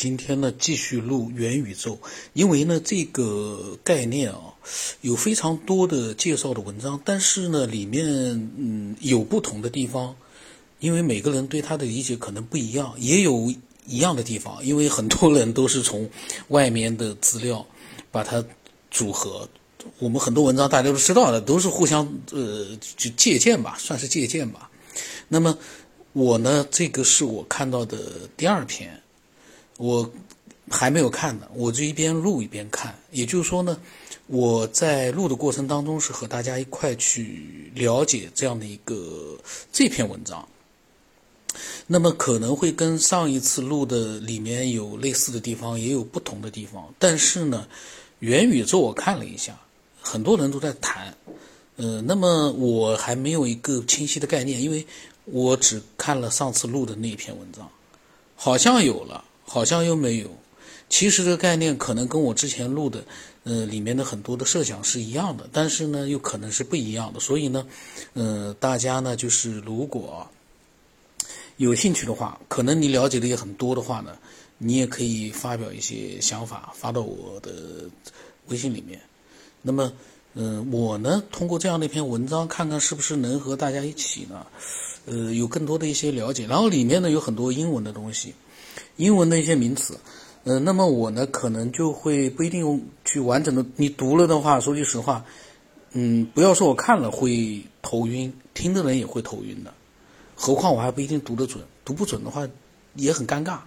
今天呢继续录元宇宙，因为呢这个概念啊有非常多的介绍的文章，但是呢里面嗯有不同的地方，因为每个人对它的理解可能不一样，也有一样的地方，因为很多人都是从外面的资料把它组合。我们很多文章大家都知道的，都是互相呃就借鉴吧，算是借鉴吧。那么我呢，这个是我看到的第二篇，我还没有看呢，我就一边录一边看。也就是说呢，我在录的过程当中是和大家一块去了解这样的一个这篇文章。那么可能会跟上一次录的里面有类似的地方，也有不同的地方。但是呢，元宇宙我看了一下。很多人都在谈，呃，那么我还没有一个清晰的概念，因为我只看了上次录的那篇文章，好像有了，好像又没有。其实这个概念可能跟我之前录的，呃，里面的很多的设想是一样的，但是呢，又可能是不一样的。所以呢，呃，大家呢，就是如果有兴趣的话，可能你了解的也很多的话呢，你也可以发表一些想法，发到我的微信里面。那么，嗯，我呢，通过这样的一篇文章，看看是不是能和大家一起呢，呃，有更多的一些了解。然后里面呢有很多英文的东西，英文的一些名词，嗯，那么我呢可能就会不一定去完整的。你读了的话，说句实话，嗯，不要说我看了会头晕，听的人也会头晕的。何况我还不一定读得准，读不准的话也很尴尬。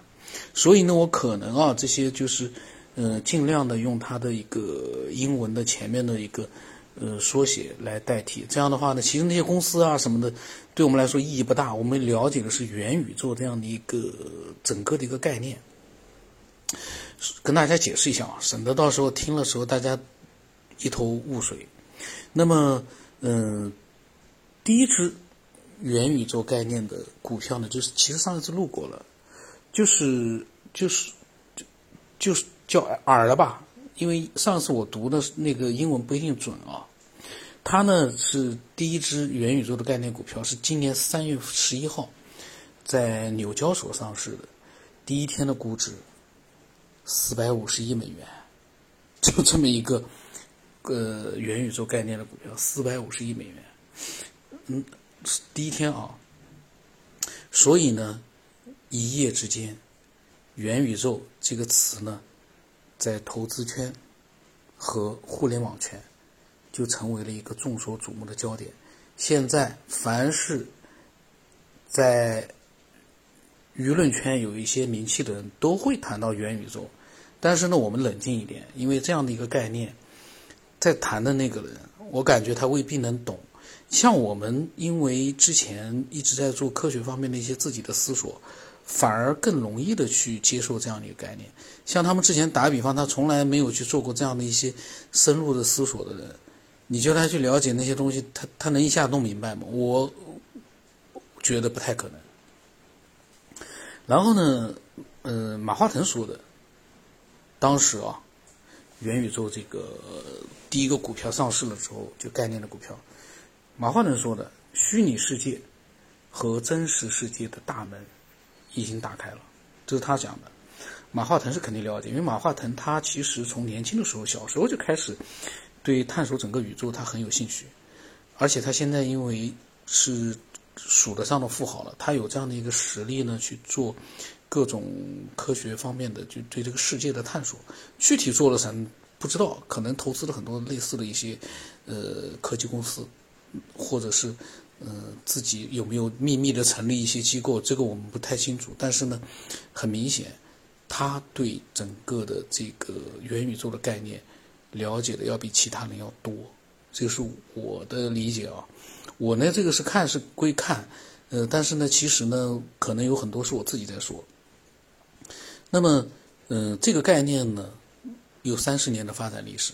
所以呢，我可能啊，这些就是。呃，尽量的用它的一个英文的前面的一个呃缩写来代替，这样的话呢，其实那些公司啊什么的，对我们来说意义不大。我们了解的是元宇宙这样的一个整个的一个概念，跟大家解释一下啊，省得到时候听了时候大家一头雾水。那么，嗯，第一支元宇宙概念的股票呢，就是其实上一次录过了，就是就是就就是。叫耳了吧，因为上次我读的那个英文不一定准啊。它呢是第一支元宇宙的概念股票，是今年三月十一号在纽交所上市的，第一天的估值四百五十亿美元，就这么一个呃元宇宙概念的股票，四百五十亿美元，嗯，第一天啊。所以呢，一夜之间，元宇宙这个词呢。在投资圈和互联网圈，就成为了一个众所瞩目的焦点。现在，凡是在舆论圈有一些名气的人，都会谈到元宇宙。但是呢，我们冷静一点，因为这样的一个概念，在谈的那个人，我感觉他未必能懂。像我们，因为之前一直在做科学方面的一些自己的思索。反而更容易的去接受这样的一个概念。像他们之前打比方，他从来没有去做过这样的一些深入的思索的人，你叫他去了解那些东西，他他能一下弄明白吗？我觉得不太可能。然后呢，呃，马化腾说的，当时啊，元宇宙这个第一个股票上市了之后，就概念的股票，马化腾说的，虚拟世界和真实世界的大门。已经打开了，这是他讲的。马化腾是肯定了解，因为马化腾他其实从年轻的时候，小时候就开始对探索整个宇宙他很有兴趣，而且他现在因为是数得上的富豪了，他有这样的一个实力呢去做各种科学方面的，就对这个世界的探索。具体做了什么不知道，可能投资了很多类似的一些呃科技公司，或者是。嗯，自己有没有秘密的成立一些机构？这个我们不太清楚。但是呢，很明显，他对整个的这个元宇宙的概念了解的要比其他人要多。这个是我的理解啊。我呢，这个是看是归看，呃，但是呢，其实呢，可能有很多是我自己在说。那么，嗯，这个概念呢，有三十年的发展历史。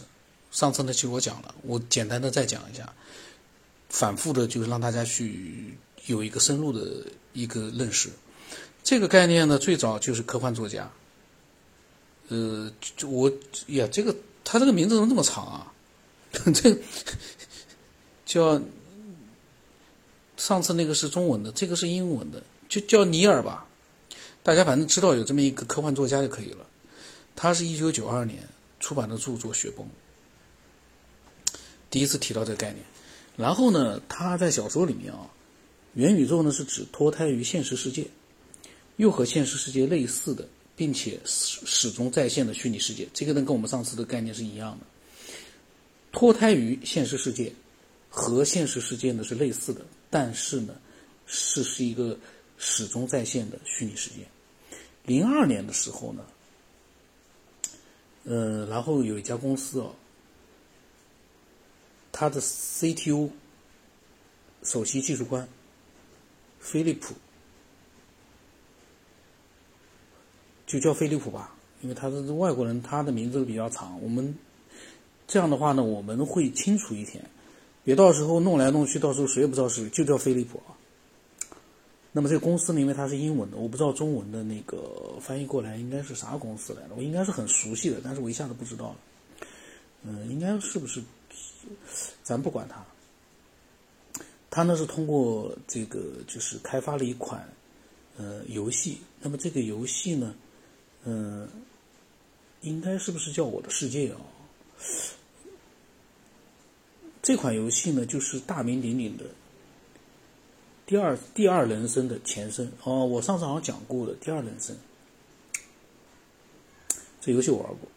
上次呢，其实我讲了，我简单的再讲一下。反复的，就是让大家去有一个深入的一个认识。这个概念呢，最早就是科幻作家。呃，我呀，这个他这个名字怎么这么长啊？这叫上次那个是中文的，这个是英文的，就叫尼尔吧。大家反正知道有这么一个科幻作家就可以了。他是一九九二年出版的著作《雪崩》，第一次提到这个概念。然后呢，他在小说里面啊，元宇宙呢是指脱胎于现实世界，又和现实世界类似的，并且始始终在线的虚拟世界。这个呢跟我们上次的概念是一样的，脱胎于现实世界，和现实世界呢是类似的，但是呢是是一个始终在线的虚拟世界。零二年的时候呢。呃，然后有一家公司哦，他的 CTO 首席技术官飞利浦，就叫飞利浦吧，因为他是外国人，他的名字比较长。我们这样的话呢，我们会清楚一点，别到时候弄来弄去，到时候谁也不知道是就叫飞利浦啊。那么这个公司呢，因为它是英文的，我不知道中文的那个翻译过来应该是啥公司来的，我应该是很熟悉的，但是我一下子不知道了。嗯，应该是不是？咱不管它。它呢是通过这个就是开发了一款呃游戏，那么这个游戏呢，嗯，应该是不是叫《我的世界》啊？这款游戏呢，就是大名鼎鼎的。第二第二人生的前身哦，我上次好像讲过的第二人生，这游戏我玩过。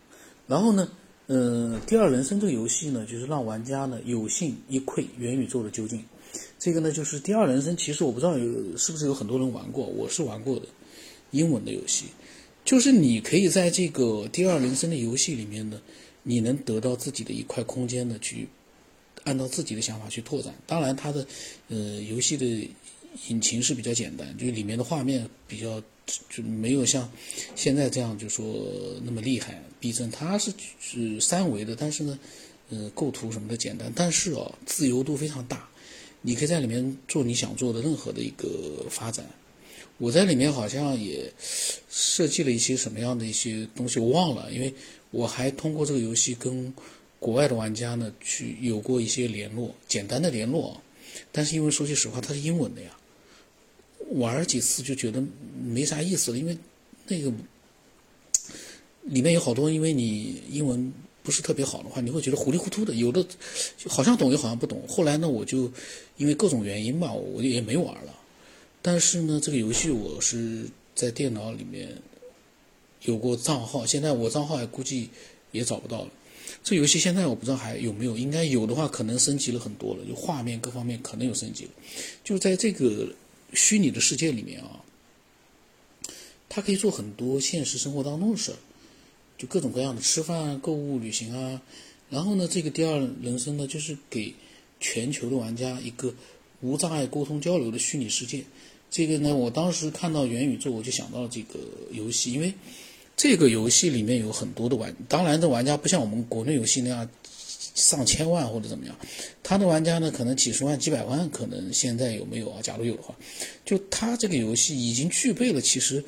然后呢，呃，第二人生这个游戏呢，就是让玩家呢有幸一窥元宇宙的究竟。这个呢，就是第二人生，其实我不知道有是不是有很多人玩过，我是玩过的，英文的游戏。就是你可以在这个第二人生的游戏里面呢，你能得到自己的一块空间呢，去按照自己的想法去拓展。当然，它的呃游戏的。引擎是比较简单，就是里面的画面比较就没有像现在这样就说那么厉害逼真。它是是三维的，但是呢，呃，构图什么的简单，但是哦，自由度非常大，你可以在里面做你想做的任何的一个发展。我在里面好像也设计了一些什么样的一些东西，我忘了，因为我还通过这个游戏跟国外的玩家呢去有过一些联络，简单的联络，但是因为说句实话，它是英文的呀。玩几次就觉得没啥意思了，因为那个里面有好多，因为你英文不是特别好的话，你会觉得糊里糊涂的，有的好像懂又好像不懂。后来呢，我就因为各种原因吧，我也没玩了。但是呢，这个游戏我是在电脑里面有过账号，现在我账号估计也找不到了。这游戏现在我不知道还有没有，应该有的话可能升级了很多了，就画面各方面可能有升级了。就在这个。虚拟的世界里面啊，它可以做很多现实生活当中的事儿，就各种各样的吃饭、购物、旅行啊。然后呢，这个第二人生呢，就是给全球的玩家一个无障碍沟通交流的虚拟世界。这个呢，我当时看到元宇宙，我就想到了这个游戏，因为这个游戏里面有很多的玩，当然这玩家不像我们国内游戏那样。上千万或者怎么样，他的玩家呢，可能几十万、几百万，可能现在有没有啊？假如有的话，就他这个游戏已经具备了其实，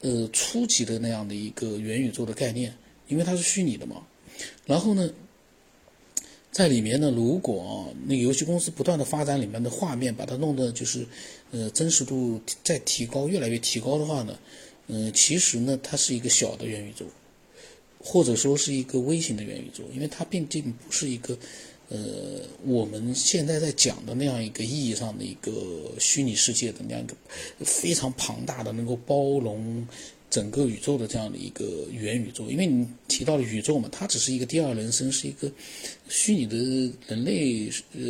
呃，初级的那样的一个元宇宙的概念，因为它是虚拟的嘛。然后呢，在里面呢，如果那个游戏公司不断的发展里面的画面，把它弄得就是，呃，真实度再提高，越来越提高的话呢，嗯，其实呢，它是一个小的元宇宙。或者说是一个微型的元宇宙，因为它毕竟不是一个，呃，我们现在在讲的那样一个意义上的一个虚拟世界的那样一个非常庞大的、能够包容整个宇宙的这样的一个元宇宙。因为你提到了宇宙嘛，它只是一个第二人生，是一个虚拟的人类呃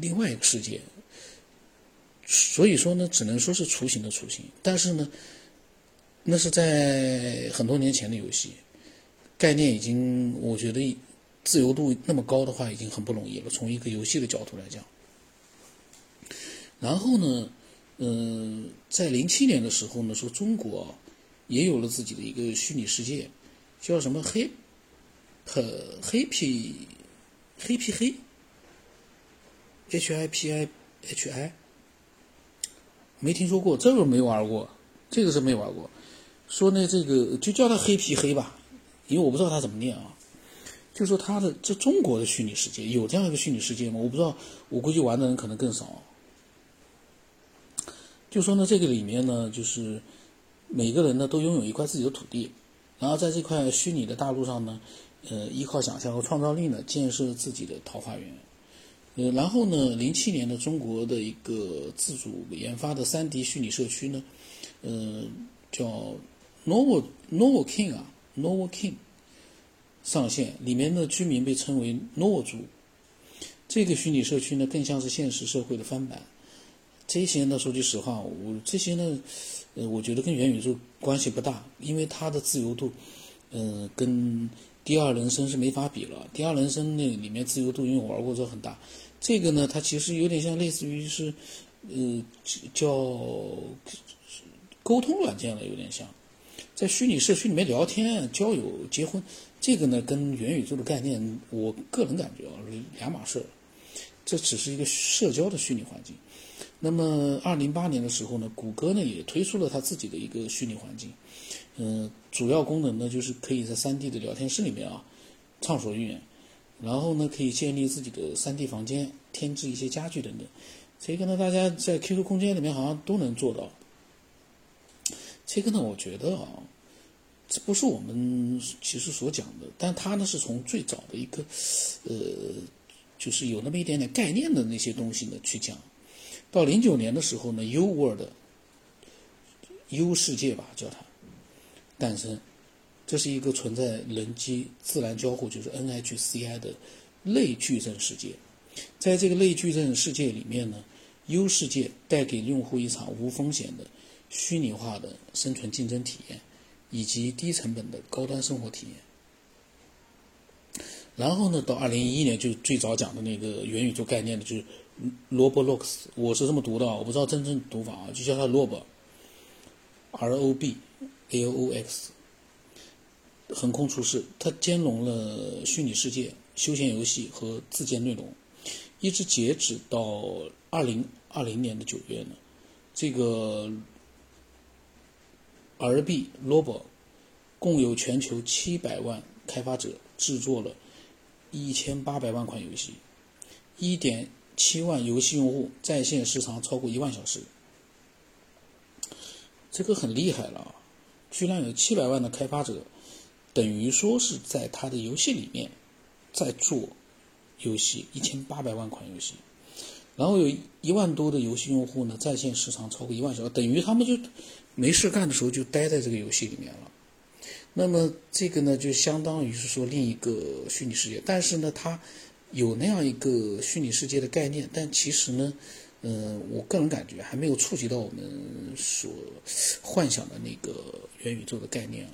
另外一个世界。所以说呢，只能说是雏形的雏形，但是呢，那是在很多年前的游戏。概念已经，我觉得自由度那么高的话，已经很不容易了。从一个游戏的角度来讲，然后呢，嗯，在零七年的时候呢，说中国也有了自己的一个虚拟世界，叫什么黑，呃，黑皮，黑皮黑，H I P I H I，没听说过，这个没玩过，这个是没玩过。说呢，这个就叫它黑皮黑吧。因为我不知道它怎么念啊，就说它的这中国的虚拟世界有这样一个虚拟世界吗？我不知道，我估计玩的人可能更少。就说呢，这个里面呢，就是每个人呢都拥有一块自己的土地，然后在这块虚拟的大陆上呢，呃，依靠想象和创造力呢，建设自己的桃花源。呃，然后呢，零七年的中国的一个自主研发的三 D 虚拟社区呢，呃，叫 Novo Novo King 啊 Nova King 上线，里面的居民被称为诺族。这个虚拟社区呢，更像是现实社会的翻版。这些呢，说句实话，我这些呢，呃，我觉得跟元宇宙关系不大，因为它的自由度，嗯，跟第二人生是没法比了。第二人生那里面自由度，因为我玩过之后很大。这个呢，它其实有点像类似于是，呃，叫沟通软件了，有点像，在虚拟社区里面聊天、交友、结婚。这个呢，跟元宇宙的概念，我个人感觉啊，是两码事。这只是一个社交的虚拟环境。那么，二零八年的时候呢，谷歌呢也推出了它自己的一个虚拟环境，嗯，主要功能呢就是可以在三 D 的聊天室里面啊畅所欲言，然后呢可以建立自己的三 D 房间，添置一些家具等等。这个呢，大家在 QQ 空间里面好像都能做到。这个呢，我觉得啊，这不是我们其实所讲的，但它呢是从最早的一个呃，就是有那么一点点概念的那些东西呢去讲。到零九年的时候呢，U World，U 世界吧叫它诞生，这是一个存在人机自然交互，就是 NHCI 的类矩阵世界。在这个类矩阵世界里面呢，U 世界带给用户一场无风险的虚拟化的生存竞争体验，以及低成本的高端生活体验。然后呢，到二零一一年就最早讲的那个元宇宙概念的，就是。Roblox，我是这么读的，我不知道真正读法啊，就叫它 Rob，R O B L O X，横空出世，它兼容了虚拟世界、休闲游戏和自建内容。一直截止到二零二零年的九月呢，这个 Rb Robo 共有全球七百万开发者制作了一千八百万款游戏，一点。七万游戏用户在线时长超过一万小时，这个很厉害了，居然有七百万的开发者，等于说是在他的游戏里面在做游戏，一千八百万款游戏，然后有一万多的游戏用户呢，在线时长超过一万小时，等于他们就没事干的时候就待在这个游戏里面了。那么这个呢，就相当于是说另一个虚拟世界，但是呢，它。有那样一个虚拟世界的概念，但其实呢，嗯，我个人感觉还没有触及到我们所幻想的那个元宇宙的概念啊。